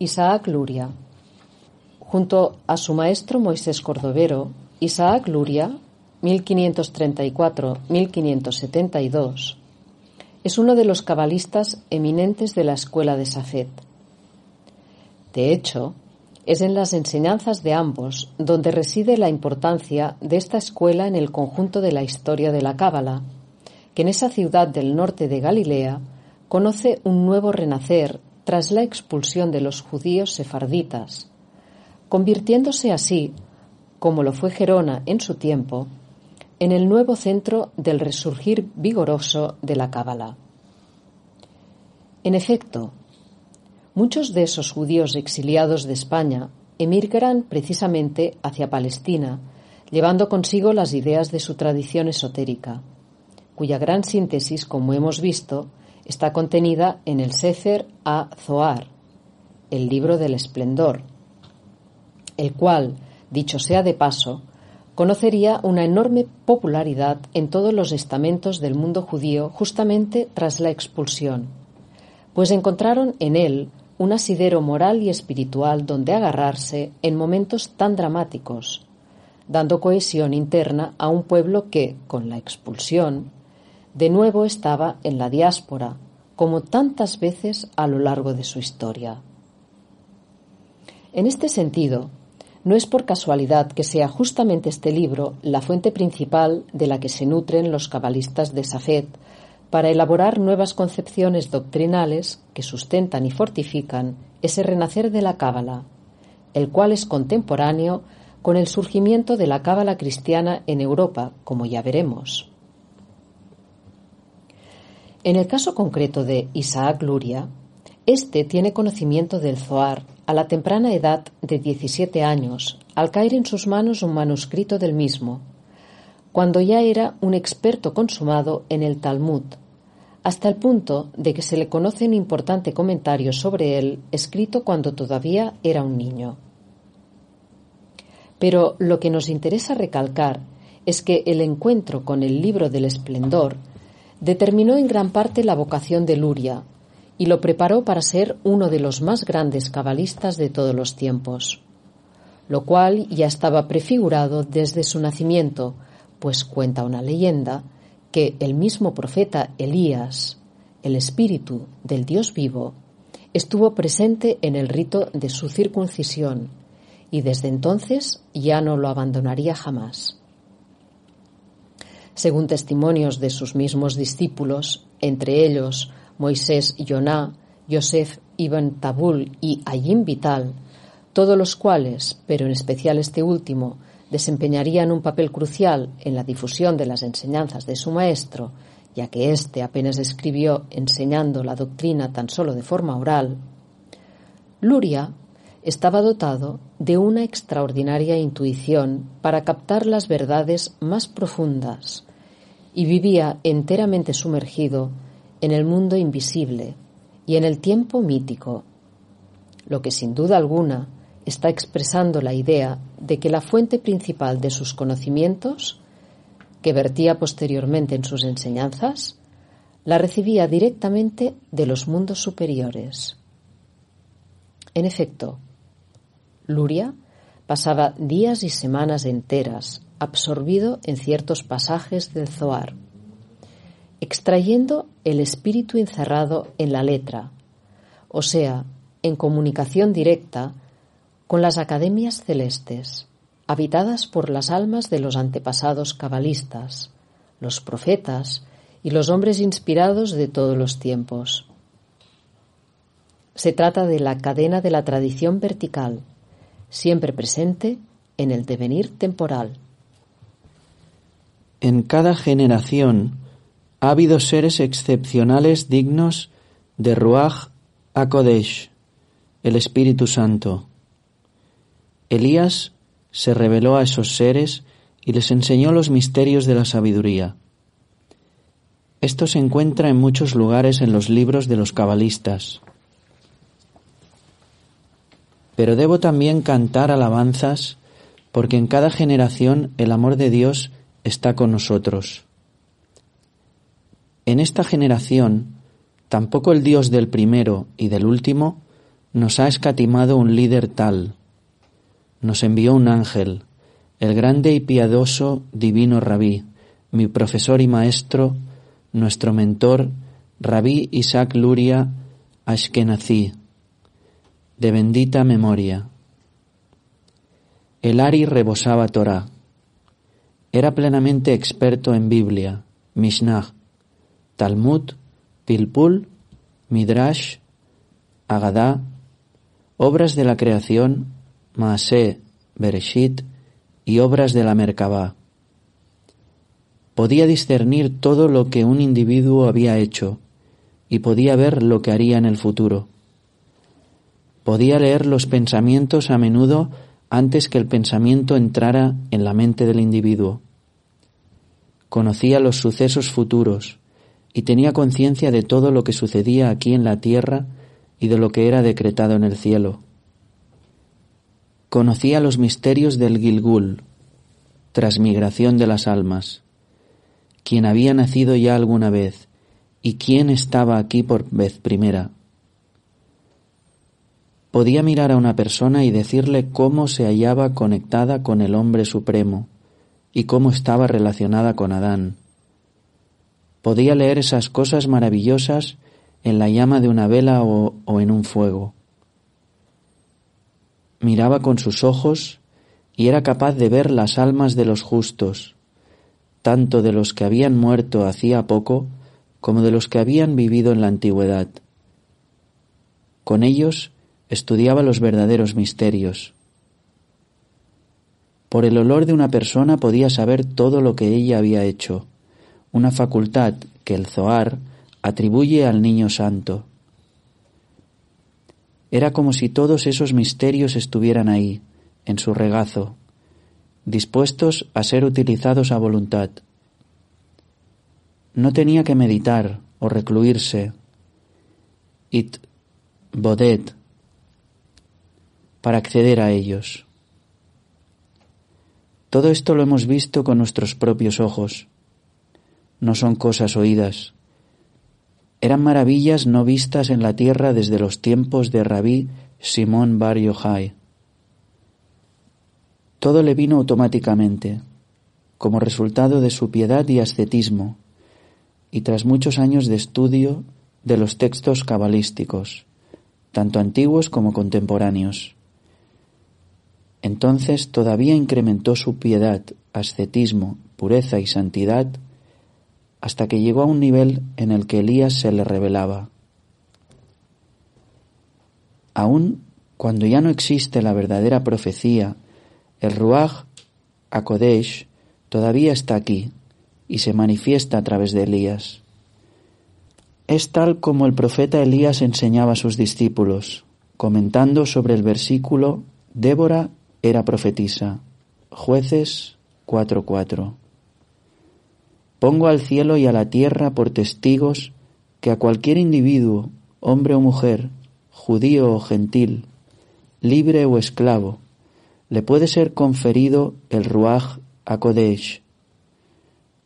Isaac Luria. Junto a su maestro Moisés Cordovero, Isaac Luria, 1534-1572, es uno de los cabalistas eminentes de la escuela de Safed. De hecho, es en las enseñanzas de ambos donde reside la importancia de esta escuela en el conjunto de la historia de la Cábala, que en esa ciudad del norte de Galilea conoce un nuevo renacer tras la expulsión de los judíos sefarditas, convirtiéndose así, como lo fue Gerona en su tiempo, en el nuevo centro del resurgir vigoroso de la Cábala. En efecto, muchos de esos judíos exiliados de España emigran precisamente hacia Palestina, llevando consigo las ideas de su tradición esotérica, cuya gran síntesis, como hemos visto, está contenida en el Sefer a Zohar, el libro del esplendor, el cual, dicho sea de paso, conocería una enorme popularidad en todos los estamentos del mundo judío justamente tras la expulsión, pues encontraron en él un asidero moral y espiritual donde agarrarse en momentos tan dramáticos, dando cohesión interna a un pueblo que, con la expulsión, de nuevo estaba en la diáspora, como tantas veces a lo largo de su historia. En este sentido, no es por casualidad que sea justamente este libro la fuente principal de la que se nutren los cabalistas de Safed para elaborar nuevas concepciones doctrinales que sustentan y fortifican ese renacer de la cábala, el cual es contemporáneo con el surgimiento de la cábala cristiana en Europa, como ya veremos. En el caso concreto de Isaac Luria, este tiene conocimiento del Zohar a la temprana edad de 17 años, al caer en sus manos un manuscrito del mismo, cuando ya era un experto consumado en el Talmud, hasta el punto de que se le conoce un importante comentario sobre él escrito cuando todavía era un niño. Pero lo que nos interesa recalcar es que el encuentro con el libro del esplendor determinó en gran parte la vocación de Luria y lo preparó para ser uno de los más grandes cabalistas de todos los tiempos, lo cual ya estaba prefigurado desde su nacimiento, pues cuenta una leyenda que el mismo profeta Elías, el espíritu del Dios vivo, estuvo presente en el rito de su circuncisión y desde entonces ya no lo abandonaría jamás. Según testimonios de sus mismos discípulos, entre ellos Moisés Yoná, Yosef Ibn Tabul y Ayim Vital, todos los cuales, pero en especial este último, desempeñarían un papel crucial en la difusión de las enseñanzas de su maestro, ya que éste apenas escribió enseñando la doctrina tan solo de forma oral, Luria estaba dotado de una extraordinaria intuición para captar las verdades más profundas y vivía enteramente sumergido en el mundo invisible y en el tiempo mítico, lo que sin duda alguna está expresando la idea de que la fuente principal de sus conocimientos, que vertía posteriormente en sus enseñanzas, la recibía directamente de los mundos superiores. En efecto, Luria pasaba días y semanas enteras absorbido en ciertos pasajes del Zohar, extrayendo el espíritu encerrado en la letra, o sea, en comunicación directa con las academias celestes, habitadas por las almas de los antepasados cabalistas, los profetas y los hombres inspirados de todos los tiempos. Se trata de la cadena de la tradición vertical, siempre presente en el devenir temporal. En cada generación ha habido seres excepcionales dignos de Ruach HaKodesh, el Espíritu Santo. Elías se reveló a esos seres y les enseñó los misterios de la sabiduría. Esto se encuentra en muchos lugares en los libros de los cabalistas. Pero debo también cantar alabanzas porque en cada generación el amor de Dios está con nosotros. En esta generación, tampoco el Dios del primero y del último nos ha escatimado un líder tal, nos envió un ángel, el grande y piadoso divino Rabí, mi profesor y maestro, nuestro mentor, Rabí Isaac Luria Ashkenazi, de bendita memoria. El Ari rebosaba Torah. Era plenamente experto en Biblia, Mishnah, Talmud, Pilpul, Midrash, Agadá, obras de la creación, Maaseh, Bereshit y obras de la Merkabah. Podía discernir todo lo que un individuo había hecho y podía ver lo que haría en el futuro. Podía leer los pensamientos a menudo antes que el pensamiento entrara en la mente del individuo. Conocía los sucesos futuros y tenía conciencia de todo lo que sucedía aquí en la tierra y de lo que era decretado en el cielo. Conocía los misterios del Gilgul, transmigración de las almas, quien había nacido ya alguna vez y quién estaba aquí por vez primera. Podía mirar a una persona y decirle cómo se hallaba conectada con el hombre supremo y cómo estaba relacionada con Adán. Podía leer esas cosas maravillosas en la llama de una vela o, en un fuego. Miraba con sus ojos y era capaz de ver las almas de los justos, tanto de los que habían muerto hacía poco como de los que habían vivido en la antigüedad. Con ellos estudiaba los verdaderos misterios. Por el olor de una persona podía saber todo lo que ella había hecho, una facultad que el Zohar atribuye al niño santo. Era como si todos esos misterios estuvieran ahí, en su regazo, dispuestos a ser utilizados a voluntad. No tenía que meditar o recluirse. It bodet para acceder a ellos. Todo esto lo hemos visto con nuestros propios ojos. No son cosas oídas. Eran maravillas no vistas en la tierra desde los tiempos de Rabí Simón Bar Yochai. Todo le vino automáticamente, como resultado de su piedad y ascetismo, y tras muchos años de estudio de los textos cabalísticos, tanto antiguos como contemporáneos. Entonces todavía incrementó su piedad, ascetismo, pureza y santidad hasta que llegó a un nivel en el que Elías se le revelaba. Aun cuando ya no existe la verdadera profecía, el Ruach Akodesh todavía está aquí, y se manifiesta a través de Elías. Es tal como el profeta Elías enseñaba a sus discípulos, comentando sobre el versículo Débora era profetisa. Jueces 4:4. Pongo al cielo y a la tierra por testigos que a cualquier individuo, hombre o mujer, judío o gentil, libre o esclavo, le puede ser conferido el Ruach Akodesh,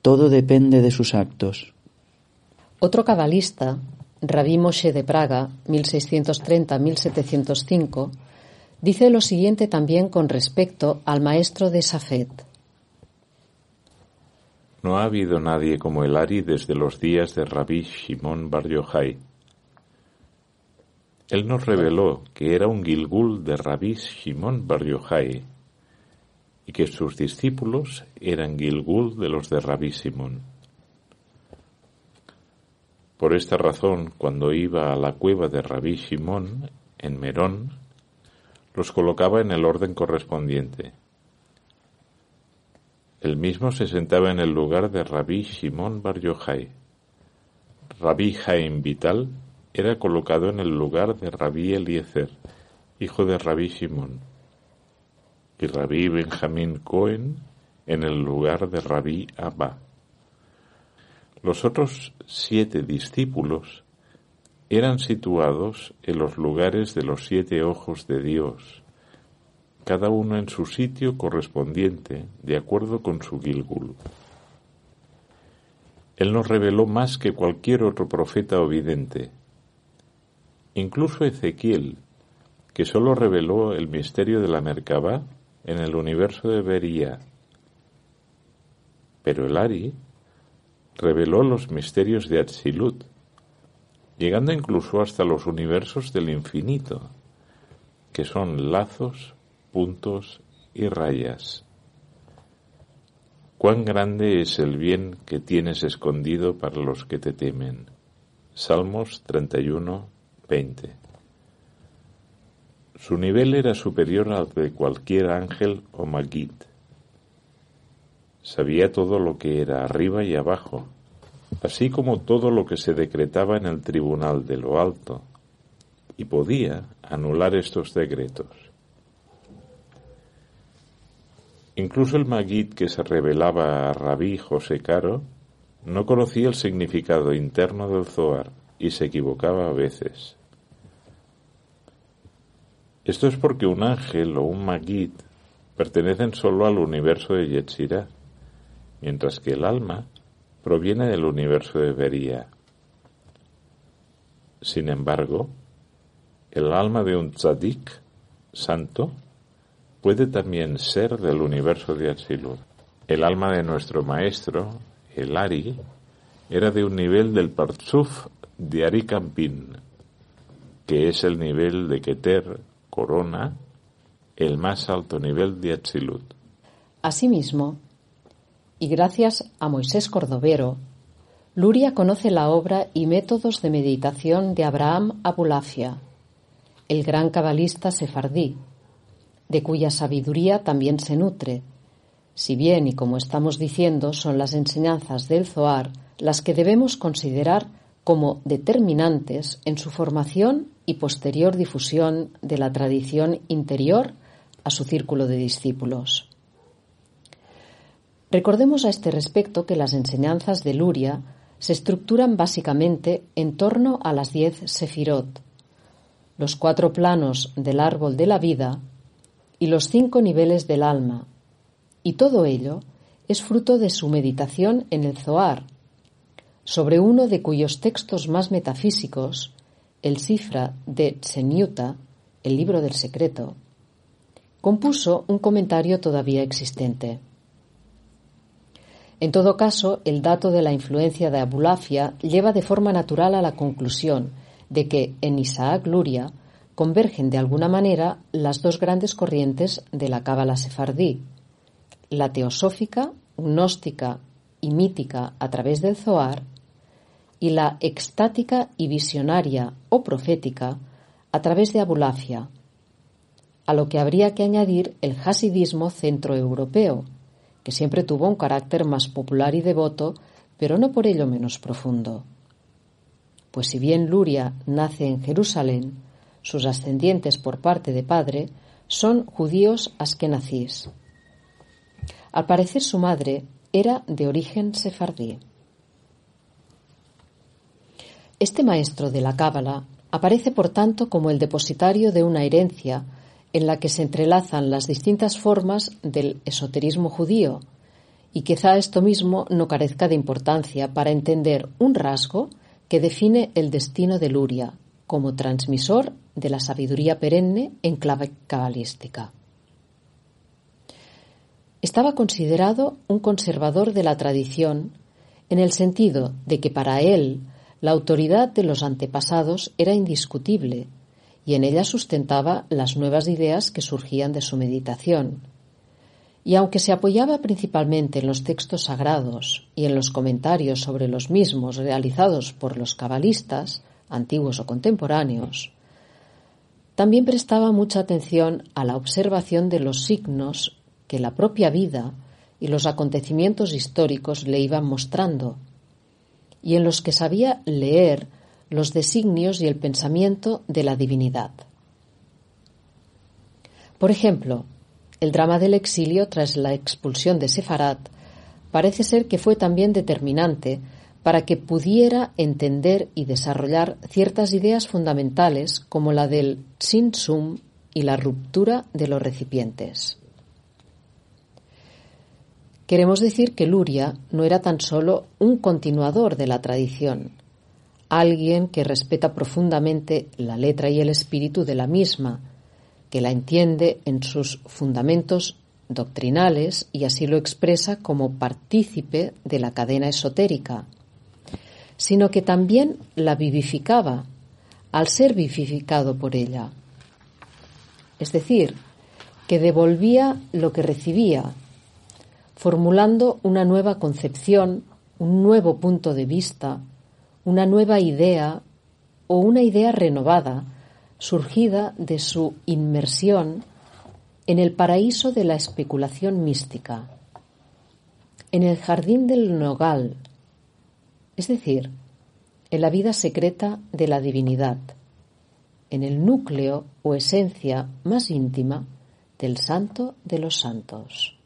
todo depende de sus actos. Otro cabalista, Rabí Moshe de Praga, 1630-1705, dice lo siguiente también con respecto al maestro de Safed. No ha habido nadie como el Ari desde los días de Rabí Shimon Bar Yochai. Él nos reveló que era un Gilgul de Rabí Shimon Bar Yochai, y que sus discípulos eran Gilgul de los de Rabí Simón. Por esta razón, cuando iba a la cueva de Rabí Simón, en Merón, los colocaba en el orden correspondiente. El mismo se sentaba en el lugar de Rabí Simón Bar Yochai. Rabí Jaim Vital era colocado en el lugar de Rabí Eliezer, hijo de Rabí Simón y Rabí Benjamín Cohen en el lugar de Rabí Abba. Los otros siete discípulos eran situados en los lugares de los siete ojos de Dios, cada uno en su sitio correspondiente, de acuerdo con su Gilgul. Él nos reveló más que cualquier otro profeta o vidente. Incluso Ezequiel, que sólo reveló el misterio de la Merkabah en el universo de Beria. Pero el Ari reveló los misterios de Atzilut, llegando incluso hasta los universos del infinito, que son lazos, puntos y rayas. Cuán grande es el bien que tienes escondido para los que te temen. Salmos 31, 20. Su nivel era superior al de cualquier ángel o magid. Sabía todo lo que era arriba y abajo, así como todo lo que se decretaba en el tribunal de lo alto, y podía anular estos decretos. Incluso el Magid que se revelaba a Rabí José Caro no conocía el significado interno del Zohar y se equivocaba a veces. Esto es porque un ángel o un Magid pertenecen solo al universo de Yetzirah, mientras que el alma proviene del universo de Beria. Sin embargo, el alma de un tzadik santo puede también ser del universo de Atzilut. El alma de nuestro maestro, el Ari, era de un nivel del Partzuf de Ari Campin, que es el nivel de Keter, Corona, el más alto nivel de Atzilut. Asimismo, y gracias a Moisés Cordovero, Luria conoce la obra y métodos de meditación de Abraham Abulafia, el gran cabalista sefardí, de cuya sabiduría también se nutre, si bien y como estamos diciendo son las enseñanzas del Zohar las que debemos considerar como determinantes en su formación y posterior difusión de la tradición interior a su círculo de discípulos. Recordemos a este respecto que las enseñanzas de Luria se estructuran básicamente en torno a las diez sefirot, los cuatro planos del árbol de la vida y los cinco niveles del alma, y todo ello es fruto de su meditación en el Zohar, sobre uno de cuyos textos más metafísicos, el Cifra de Tsenyuta, el libro del secreto, compuso un comentario todavía existente. En todo caso, el dato de la influencia de Abulafia lleva de forma natural a la conclusión de que en Isaac Luria convergen de alguna manera las dos grandes corrientes de la Cábala sefardí, la teosófica, gnóstica y mítica a través del Zohar, y la extática y visionaria o profética a través de Abulafia, a lo que habría que añadir el hasidismo centroeuropeo, que siempre tuvo un carácter más popular y devoto, pero no por ello menos profundo. Pues si bien Luria nace en Jerusalén, sus ascendientes por parte de padre, son judíos askenazís. Al parecer su madre era de origen sefardí. Este maestro de la Cábala aparece por tanto como el depositario de una herencia en la que se entrelazan las distintas formas del esoterismo judío, y quizá esto mismo no carezca de importancia para entender un rasgo que define el destino de Luria como transmisor de la sabiduría perenne en clave cabalística. Estaba considerado un conservador de la tradición en el sentido de que para él la autoridad de los antepasados era indiscutible y en ella sustentaba las nuevas ideas que surgían de su meditación. Y aunque se apoyaba principalmente en los textos sagrados y en los comentarios sobre los mismos realizados por los cabalistas, antiguos o contemporáneos, también prestaba mucha atención a la observación de los signos que la propia vida y los acontecimientos históricos le iban mostrando, y en los que sabía leer los designios y el pensamiento de la divinidad. Por ejemplo, el drama del exilio tras la expulsión de Sefarat parece ser que fue también determinante para que pudiera entender y desarrollar ciertas ideas fundamentales como la del sin sum y la ruptura de los recipientes. Queremos decir que Luria no era tan solo un continuador de la tradición, alguien que respeta profundamente la letra y el espíritu de la misma, que la entiende en sus fundamentos doctrinales y así lo expresa como partícipe de la cadena esotérica, sino que también la vivificaba al ser vivificado por ella. Es decir, que devolvía lo que recibía, formulando una nueva concepción, un nuevo punto de vista, una nueva idea o una idea renovada, surgida de su inmersión en el paraíso de la especulación mística, en el jardín del nogal, es decir, en la vida secreta de la divinidad, en el núcleo o esencia más íntima del santo de los santos.